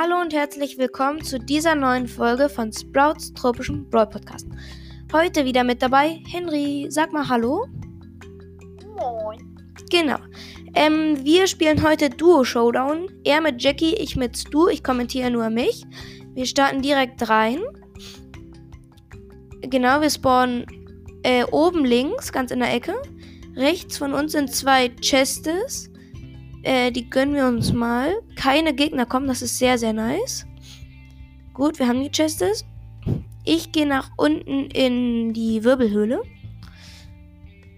Hallo und herzlich willkommen zu dieser neuen Folge von Sprouts tropischem Brawl Podcast. Heute wieder mit dabei Henry. Sag mal Hallo. Moin. Genau. Ähm, wir spielen heute Duo Showdown. Er mit Jackie, ich mit Stu. Ich kommentiere nur mich. Wir starten direkt rein. Genau, wir spawnen äh, oben links, ganz in der Ecke. Rechts von uns sind zwei Chestes. Äh, die gönnen wir uns mal. Keine Gegner kommen, das ist sehr, sehr nice. Gut, wir haben die Chestes. Ich gehe nach unten in die Wirbelhöhle.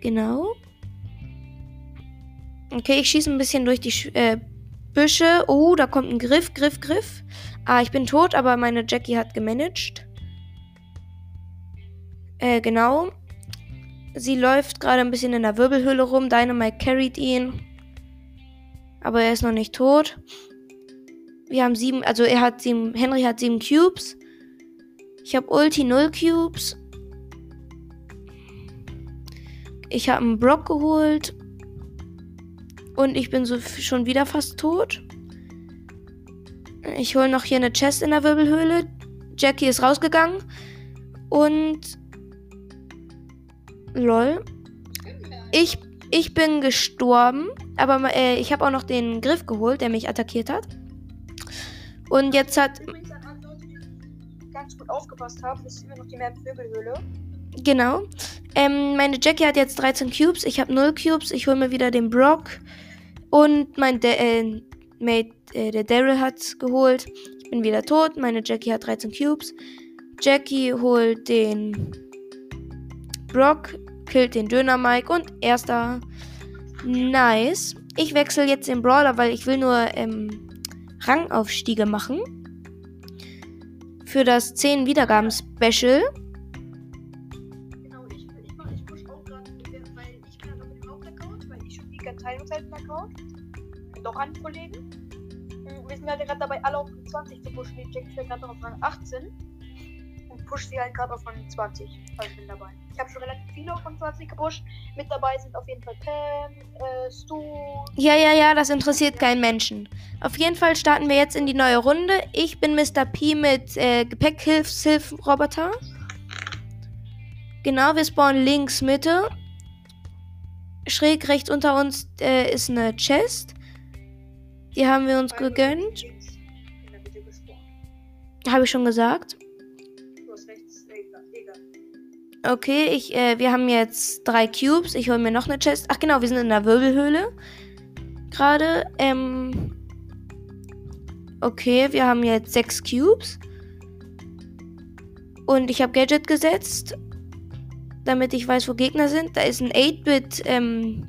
Genau. Okay, ich schieße ein bisschen durch die Sch äh, Büsche. Oh, da kommt ein Griff, Griff, Griff. Ah, ich bin tot, aber meine Jackie hat gemanagt. Äh, genau. Sie läuft gerade ein bisschen in der Wirbelhöhle rum. Dynamite carried ihn. Aber er ist noch nicht tot. Wir haben sieben, also er hat sieben, Henry hat sieben Cubes. Ich habe Ulti null Cubes. Ich habe einen Brock geholt. Und ich bin so schon wieder fast tot. Ich hole noch hier eine Chest in der Wirbelhöhle. Jackie ist rausgegangen. Und. Lol. Ich, ich bin gestorben. Aber äh, ich habe auch noch den Griff geholt, der mich attackiert hat. Und jetzt hat. Ganz gut aufgepasst haben, ist immer noch die Map Wirbelhöhle. Genau. Ähm, meine Jackie hat jetzt 13 Cubes. Ich habe 0 Cubes. Ich hole mir wieder den Brock. Und mein De äh, Mate, äh, der Daryl hat's geholt. Ich bin wieder tot. Meine Jackie hat 13 Cubes. Jackie holt den Brock, killt den Döner Mike und erster. Nice. Ich wechsle jetzt den Brawler, weil ich will nur ähm, Rangaufstiege machen. Für das 10 Wiedergaben Special. Genau, ich, ich, mach, ich push gerade, weil ich bin ja noch dem Hauptaccount, weil ich spiele keinen Teilungshelden-Account. Und auch an Kollegen. Hm, Wir sind gerade dabei, alle auf 20 zu pushen. Die Jackie fährt gerade noch auf Rang 18. Und pusht sie halt gerade auf Rang 20. Also ich bin dabei. Ich habe schon relativ viele auf Rang 20 gepusht. Mit dabei sind auf jeden Fall Pam, äh, Stu. Ja, ja, ja, das interessiert keinen Menschen. Auf jeden Fall starten wir jetzt in die neue Runde. Ich bin Mr. P mit äh, Gepäckhilfshilfroboter. Genau, wir spawnen links Mitte. Schräg rechts unter uns äh, ist eine Chest. Die haben wir uns gegönnt. Habe ich schon gesagt. Okay, ich, äh, wir haben jetzt drei Cubes. Ich hole mir noch eine Chest. Ach genau, wir sind in der Wirbelhöhle. Gerade. Ähm. Okay, wir haben jetzt sechs Cubes. Und ich habe Gadget gesetzt. Damit ich weiß, wo Gegner sind. Da ist ein 8-Bit. Ähm.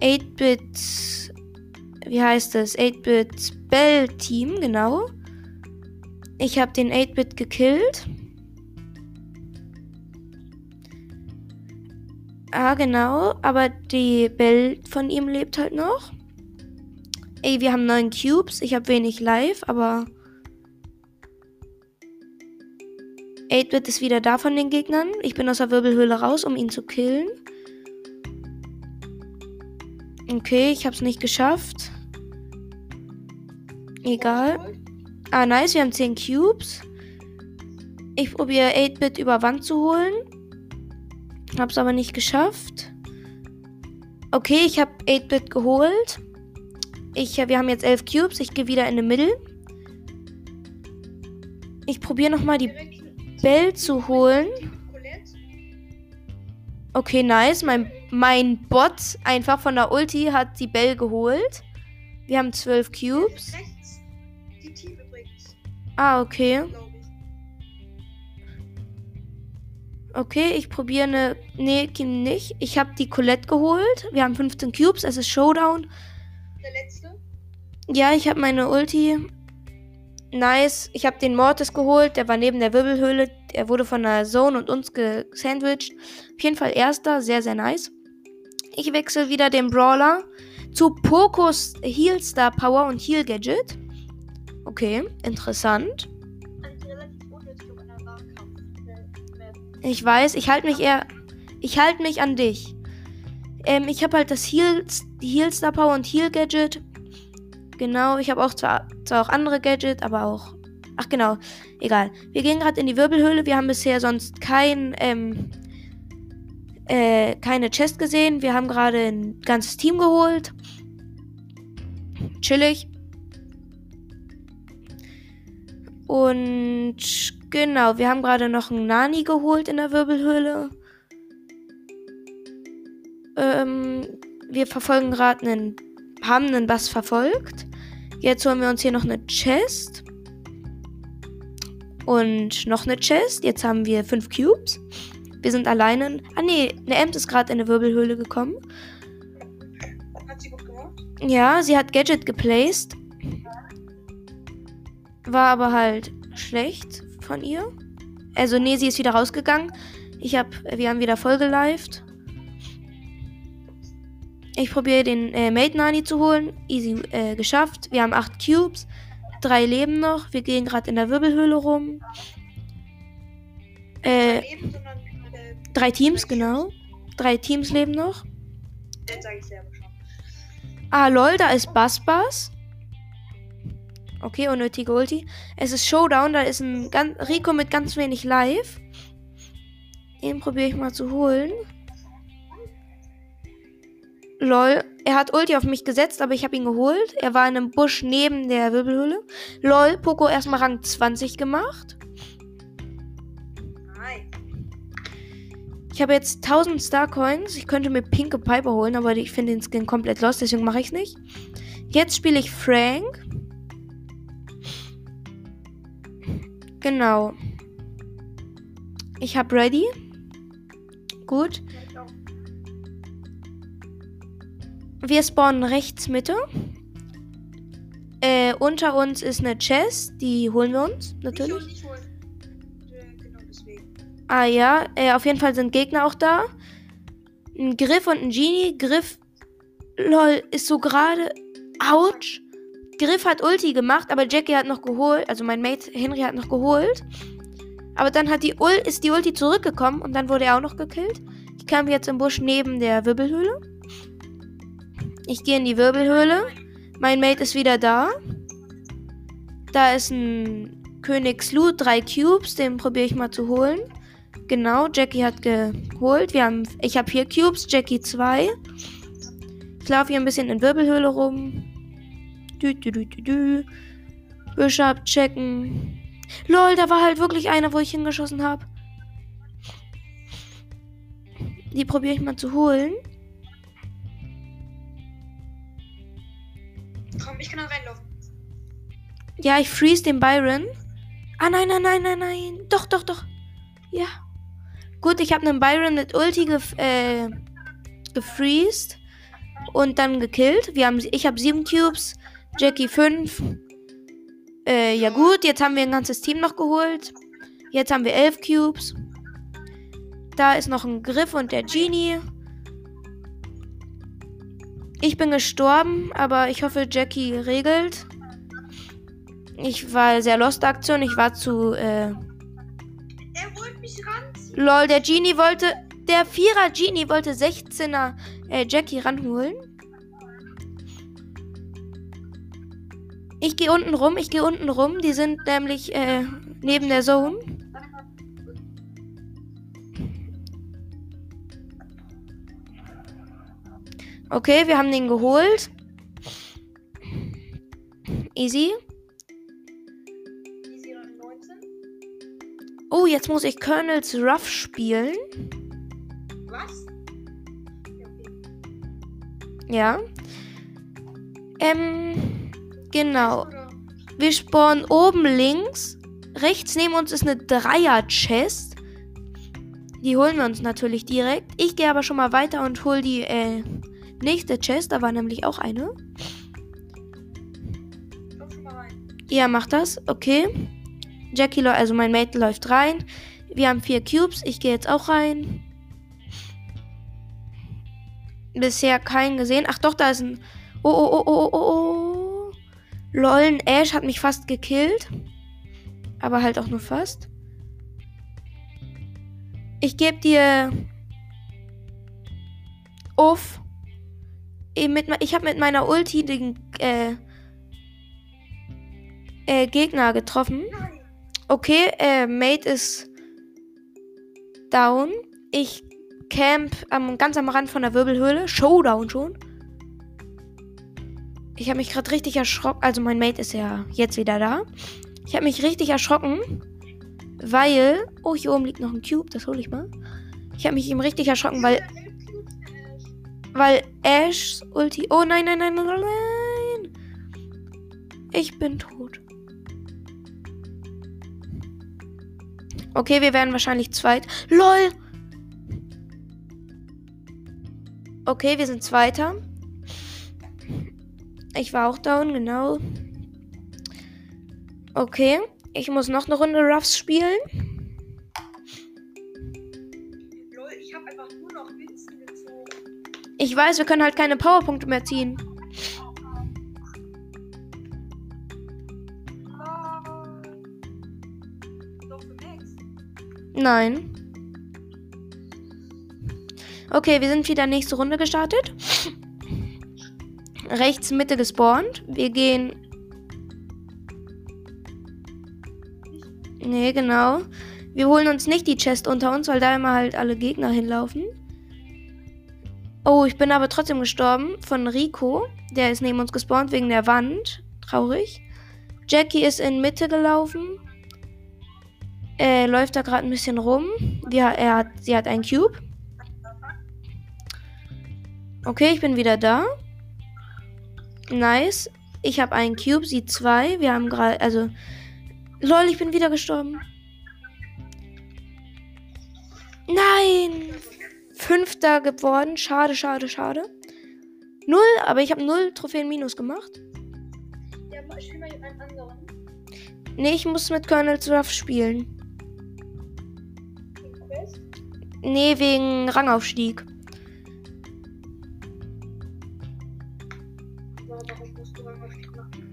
8-Bit. Wie heißt das? 8-Bit Bell Team, genau. Ich habe den 8-Bit gekillt. Ah, genau. Aber die Bell von ihm lebt halt noch. Ey, wir haben neun Cubes. Ich habe wenig Life, aber. 8-Bit ist wieder da von den Gegnern. Ich bin aus der Wirbelhöhle raus, um ihn zu killen. Okay, ich habe es nicht geschafft. Egal. Ah, nice, wir haben 10 Cubes. Ich probiere 8-Bit über Wand zu holen. Hab's aber nicht geschafft. Okay, ich habe 8-Bit geholt. Ich, wir haben jetzt 11 Cubes. Ich gehe wieder in den Mittel. Ich probiere nochmal die Bell zu holen. Okay, nice. Mein, mein Bot einfach von der Ulti hat die Bell geholt. Wir haben 12 Cubes. Die Ah, okay. Okay, ich probiere eine. Nee, nicht. Ich habe die Colette geholt. Wir haben 15 Cubes. Es ist Showdown. Der letzte. Ja, ich habe meine Ulti. Nice. Ich habe den Mortis geholt. Der war neben der Wirbelhöhle. Er wurde von der Zone und uns gesandwiched. Auf jeden Fall erster. Sehr, sehr nice. Ich wechsle wieder den Brawler zu Pokos Heal Star Power und Heal Gadget. Okay, interessant. Ich weiß, ich halte mich eher. Ich halte mich an dich. Ähm, ich habe halt das Heal, Heal Star Power und Heal Gadget. Genau, ich habe auch zwar, zwar auch andere Gadgets, aber auch. Ach genau, egal. Wir gehen gerade in die Wirbelhöhle. Wir haben bisher sonst kein, ähm, äh, keine Chest gesehen. Wir haben gerade ein ganzes Team geholt. Chillig. Und genau, wir haben gerade noch einen Nani geholt in der Wirbelhöhle. Ähm, wir verfolgen gerade einen, haben einen Bass verfolgt. Jetzt holen wir uns hier noch eine Chest. Und noch eine Chest. Jetzt haben wir fünf Cubes. Wir sind alleine. Ah nee, eine Emt ist gerade in eine Wirbelhöhle gekommen. Hat sie gut gemacht? Ja, sie hat Gadget geplaced. War aber halt schlecht von ihr. Also nee, sie ist wieder rausgegangen. Ich hab, wir haben wieder voll gelived. Ich probiere den äh, Mate Nani zu holen. Easy äh, geschafft. Wir haben 8 Cubes. Drei leben noch. Wir gehen gerade in der Wirbelhöhle rum. Äh, Leben, sondern äh, drei Teams, genau. Drei Teams leben noch. Jetzt sage ich selber schon. Ah, lol, da ist Bass Bass. Okay, unnötige Ulti. Es ist Showdown, da ist ein ganz, Rico mit ganz wenig Live. Den probiere ich mal zu holen. Lol, er hat Ulti auf mich gesetzt, aber ich habe ihn geholt. Er war in einem Busch neben der Wirbelhöhle. Lol, Poco erstmal Rang 20 gemacht. Ich habe jetzt 1000 Star Coins. Ich könnte mir Pinke Piper holen, aber ich finde den Skin komplett lost, deswegen mache ich es nicht. Jetzt spiele ich Frank. Genau. Ich habe ready. Gut. Wir spawnen rechts Mitte. Äh, unter uns ist eine Chest. Die holen wir uns, Nicht natürlich. holen, nicht holen. Genau deswegen. Ah ja, äh, auf jeden Fall sind Gegner auch da. Ein Griff und ein Genie. Griff, lol, ist so gerade. Autsch. Griff hat Ulti gemacht, aber Jackie hat noch geholt. Also mein Mate Henry hat noch geholt. Aber dann hat die Ul ist die Ulti zurückgekommen und dann wurde er auch noch gekillt. Ich kam jetzt im Busch neben der Wirbelhöhle. Ich gehe in die Wirbelhöhle. Mein Mate ist wieder da. Da ist ein Königs Loot, drei Cubes, den probiere ich mal zu holen. Genau, Jackie hat geholt. Wir haben, ich habe vier Cubes, Jackie zwei. Ich laufe hier ein bisschen in Wirbelhöhle rum. Dü, dü, dü, dü, dü. Büsche abchecken. Lol, da war halt wirklich einer, wo ich hingeschossen habe. Die probiere ich mal zu holen. Komm, ich kann da reinlaufen. Ja, ich freeze den Byron. Ah, nein, nein, nein, nein, nein. Doch, doch, doch. Ja. Gut, ich habe einen Byron mit Ulti gef äh, gefreezed und dann gekillt. Wir haben, ich habe sieben Cubes, Jackie fünf. Äh, ja gut, jetzt haben wir ein ganzes Team noch geholt. Jetzt haben wir elf Cubes. Da ist noch ein Griff und der Genie. Ich bin gestorben, aber ich hoffe, Jackie regelt. Ich war sehr lost Aktion. Ich war zu. Äh, Er wollte mich ranziehen. lol, der Genie wollte. Der Vierer Genie wollte 16er äh, Jackie ranholen. Ich gehe unten rum. Ich gehe unten rum. Die sind nämlich äh, neben der Zone. Okay, wir haben den geholt. Easy. Easy 19. Oh, jetzt muss ich Colonels Ruff spielen. Was? Ja. Ähm, genau. Wir spawnen oben links. Rechts neben uns ist eine Dreier-Chest. Die holen wir uns natürlich direkt. Ich gehe aber schon mal weiter und hole die äh, nächste Chest. Da war nämlich auch eine. Komm schon mal rein. Ja, macht das. Okay. Jackie, also mein Mate läuft rein. Wir haben vier Cubes. Ich gehe jetzt auch rein. Bisher keinen gesehen. Ach doch, da ist ein. Oh, oh, oh, oh, oh, oh. Lol, Ash hat mich fast gekillt. Aber halt auch nur fast. Ich gebe dir. Uff. Ich habe mit meiner Ulti den, äh, äh, Gegner getroffen. Okay, äh, Mate ist down. Ich camp am, ganz am Rand von der Wirbelhöhle. Showdown schon. Ich habe mich gerade richtig erschrocken. Also mein Mate ist ja jetzt wieder da. Ich habe mich richtig erschrocken, weil... Oh, hier oben liegt noch ein Cube. Das hole ich mal. Ich habe mich ihm richtig erschrocken, weil... Weil Ash Ulti... Oh nein, nein, nein, nein, nein. Ich bin tot. Okay, wir werden wahrscheinlich zweit. LOL! Okay, wir sind Zweiter. Ich war auch down, genau. Okay, ich muss noch eine Runde Ruffs spielen. Ich habe einfach nur noch Winston gezogen. Ich weiß, wir können halt keine Powerpunkte mehr ziehen. Ah. Nein. Okay, wir sind wieder nächste Runde gestartet. Rechts Mitte gespawnt. Wir gehen. Nee, genau. Wir holen uns nicht die Chest unter uns, weil da immer halt alle Gegner hinlaufen. Oh, ich bin aber trotzdem gestorben von Rico. Der ist neben uns gespawnt wegen der Wand. Traurig. Jackie ist in Mitte gelaufen. Er läuft da gerade ein bisschen rum. Ja, er hat, sie hat einen Cube. Okay, ich bin wieder da. Nice. Ich habe einen Cube, sie zwei. Wir haben gerade, also. Lol, ich bin wieder gestorben. Nein! Fünfter geworden. Schade, schade, schade. Null, aber ich habe null Trophäen minus gemacht. Ja, ma- spiel mal einen anderen. Nee, ich muss mit Colonel's Ruff spielen. Nee, wegen Rangaufstieg.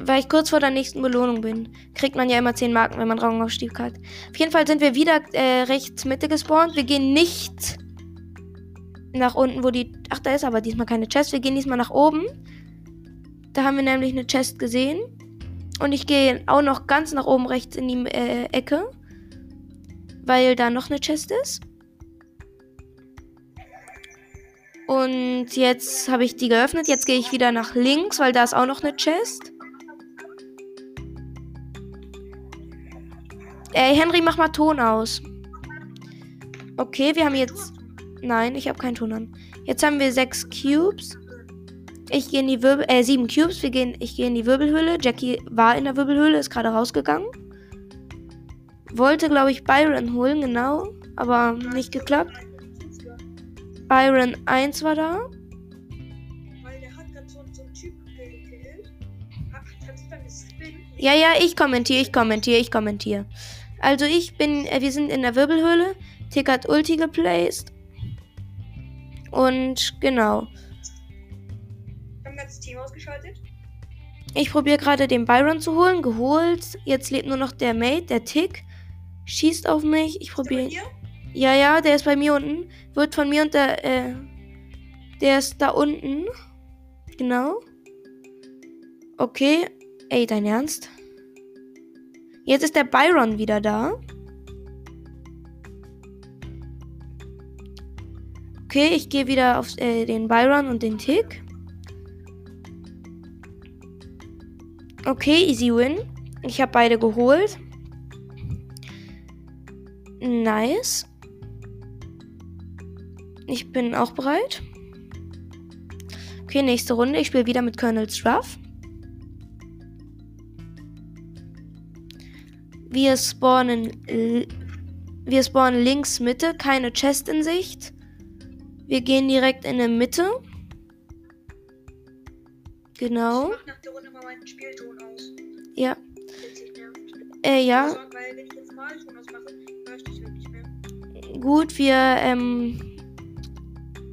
Weil ich kurz vor der nächsten Belohnung bin. Kriegt man ja immer 10 Marken, wenn man Rangaufstieg hat. Auf jeden Fall sind wir wieder äh, rechts Mitte gespawnt. Wir gehen nicht nach unten, wo die. Ach, da ist aber diesmal keine Chest. Wir gehen diesmal nach oben. Da haben wir nämlich eine Chest gesehen. Und ich gehe auch noch ganz nach oben rechts in die äh, Ecke. Weil da noch eine Chest ist. Und jetzt habe ich die geöffnet. Jetzt gehe ich wieder nach links, weil da ist auch noch eine Chest. Ey, Henry, mach mal Ton aus. Okay, wir haben jetzt. Nein, ich habe keinen Ton an. Jetzt haben wir sechs Cubes. Ich gehe in die Wirbel. Äh, sieben Cubes. Wir gehen, ich gehe in die Wirbelhöhle. Jackie war in der Wirbelhöhle, ist gerade rausgegangen. Wollte, glaube ich, Byron holen, genau. Aber nicht geklappt. Byron 1 war da. Ja, ja, ich kommentiere, ich kommentiere, ich kommentiere. Also ich bin, äh, wir sind in der Wirbelhöhle. Tick hat Ulti geplaced. Und genau. Haben wir das Team ausgeschaltet? Ich probiere gerade den Byron zu holen. Geholt. Jetzt lebt nur noch der Mate, der Tick. Schießt auf mich. Ich probiere. Ja, ja, der ist bei mir unten. Wird von mir und der, äh, der ist da unten. Genau. Okay. Ey, dein Ernst? Jetzt ist der Byron wieder da. Okay, ich gehe wieder auf äh, den Byron und den Tick. Okay, easy win. Ich habe beide geholt. Nice. Ich bin auch bereit. Okay, nächste Runde. Ich spiele wieder mit Colonel Struff. Wir spawnen, wir spawnen links Mitte, keine Chest in Sicht. Wir gehen direkt in der Mitte. Genau. Ich mach nach der Runde mal meinen Spielton aus. Ja. Äh, ja. Also, weil wenn ich jetzt mal Ton ausmache, höre ich dich wirklich mehr. Gut, wir, ähm,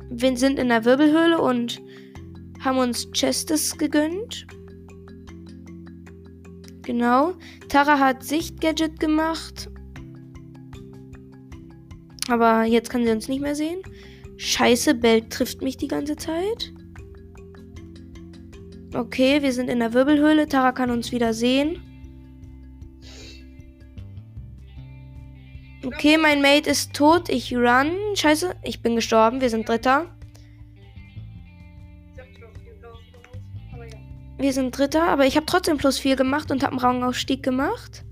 wir sind in der Wirbelhöhle und haben uns Chestes gegönnt. Genau. Tara hat Sichtgadget gemacht. Aber jetzt kann sie uns nicht mehr sehen. Scheiße, Belt trifft mich die ganze Zeit. Okay, wir sind in der Wirbelhöhle. Tara kann uns wieder sehen. Okay, mein Mate ist tot. Ich run. Scheiße, ich bin gestorben. Wir sind Dritter. Wir sind Dritter, aber ich habe trotzdem plus 4 gemacht und habe einen Rangaufstieg gemacht.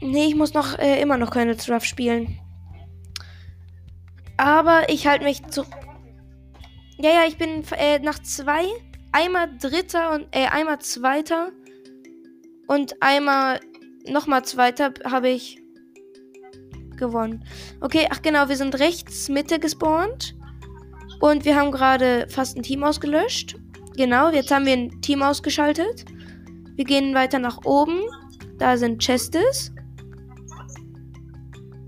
Nee, ich muss noch äh, immer noch keine Rough spielen. Aber ich halte mich zu. Ja, ja, ich bin äh, nach zwei, einmal Dritter und äh, einmal Zweiter und einmal nochmal Zweiter habe ich gewonnen. Okay, ach genau, wir sind rechts Mitte gespawnt und wir haben gerade fast ein Team ausgelöscht. Genau, jetzt haben wir ein Team ausgeschaltet. Wir gehen weiter nach oben. Da sind Chestes.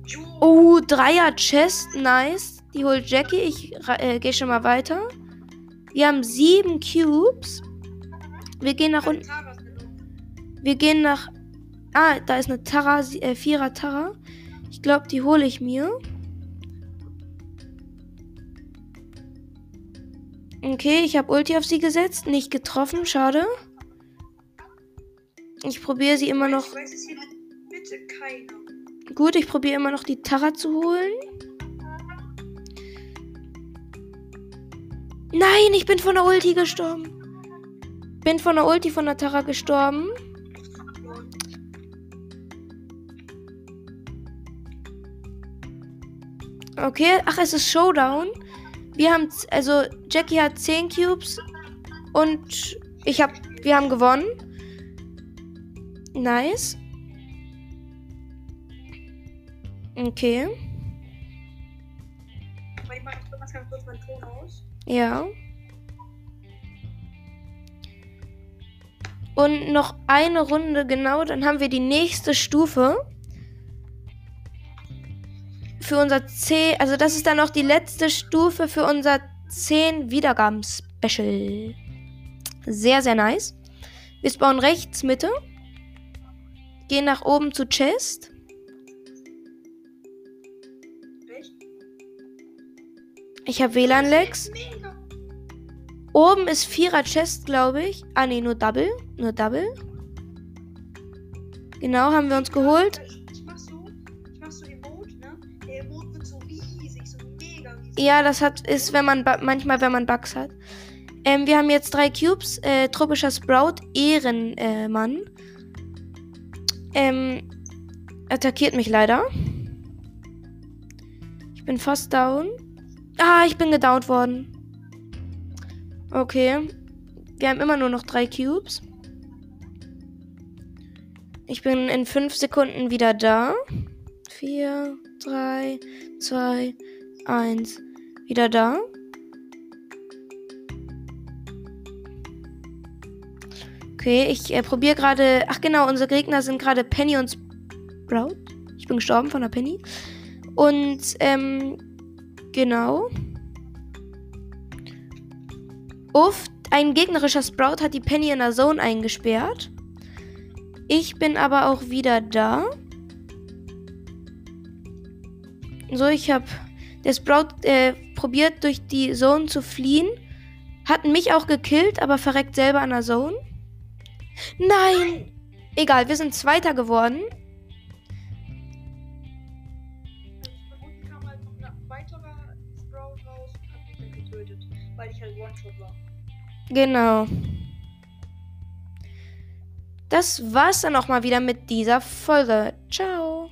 Ju, Oh, Dreier Chest, nice. Die holt Jackie. Ich äh, gehe schon mal weiter. Wir haben sieben Cubes. Wir gehen nach unten. Wir gehen nach. Ah, da ist eine Tara, äh, Vierer Tara. Ich glaube, die hole ich mir. Okay, ich habe Ulti auf sie gesetzt. Nicht getroffen, schade. Ich probiere sie immer noch. Gut, ich probiere immer noch die Tara zu holen. Nein, ich bin von der Ulti gestorben. Bin von der Ulti von der Tara gestorben. Okay, ach, es ist Showdown. Wir haben, also Jackie hat 10 Cubes und ich habe, wir haben gewonnen. Nice. Okay, ich mach ganz, ganz kurz meinen Ton aus. ja. Und noch eine Runde genau, dann haben wir die nächste Stufe. Für unser C, also das ist dann noch die letzte Stufe für unser 10 Wiedergaben-Special. Sehr, sehr nice. Wir spawnen rechts Mitte. Gehen nach oben zu Chest. Ich habe WLAN-Lags. Mega. Oben ist Vierer Chest, glaube ich. Ah, nee, nur Double. Nur Double. Genau, haben wir uns geholt. Ja, das hat ist, wenn man manchmal, wenn man Bugs hat. Ähm, wir haben jetzt drei Cubes. Äh, tropischer Sprout, Ehrenmann. Äh, ähm, attackiert mich leider. Ich bin fast down. Ah, ich bin gedownt worden. Okay. Wir haben immer nur noch drei Cubes. Ich bin in fünf Sekunden wieder da. Vier, drei, zwei, eins. Wieder da. Okay, ich äh, probiere gerade. Ach genau, unsere Gegner sind gerade Penny und Sprout. Ich bin gestorben von der Penny. Und ähm, genau. Uff, ein gegnerischer Sprout hat die Penny in der Zone eingesperrt. Ich bin aber auch wieder da. So, ich habe der Sprout äh, probiert durch die Zone zu fliehen. Hat mich auch gekillt, aber verreckt selber an der Zone. Nein! Egal, wir sind Zweiter geworden. Genau. Das war's dann auch mal wieder mit dieser Folge. Ciao.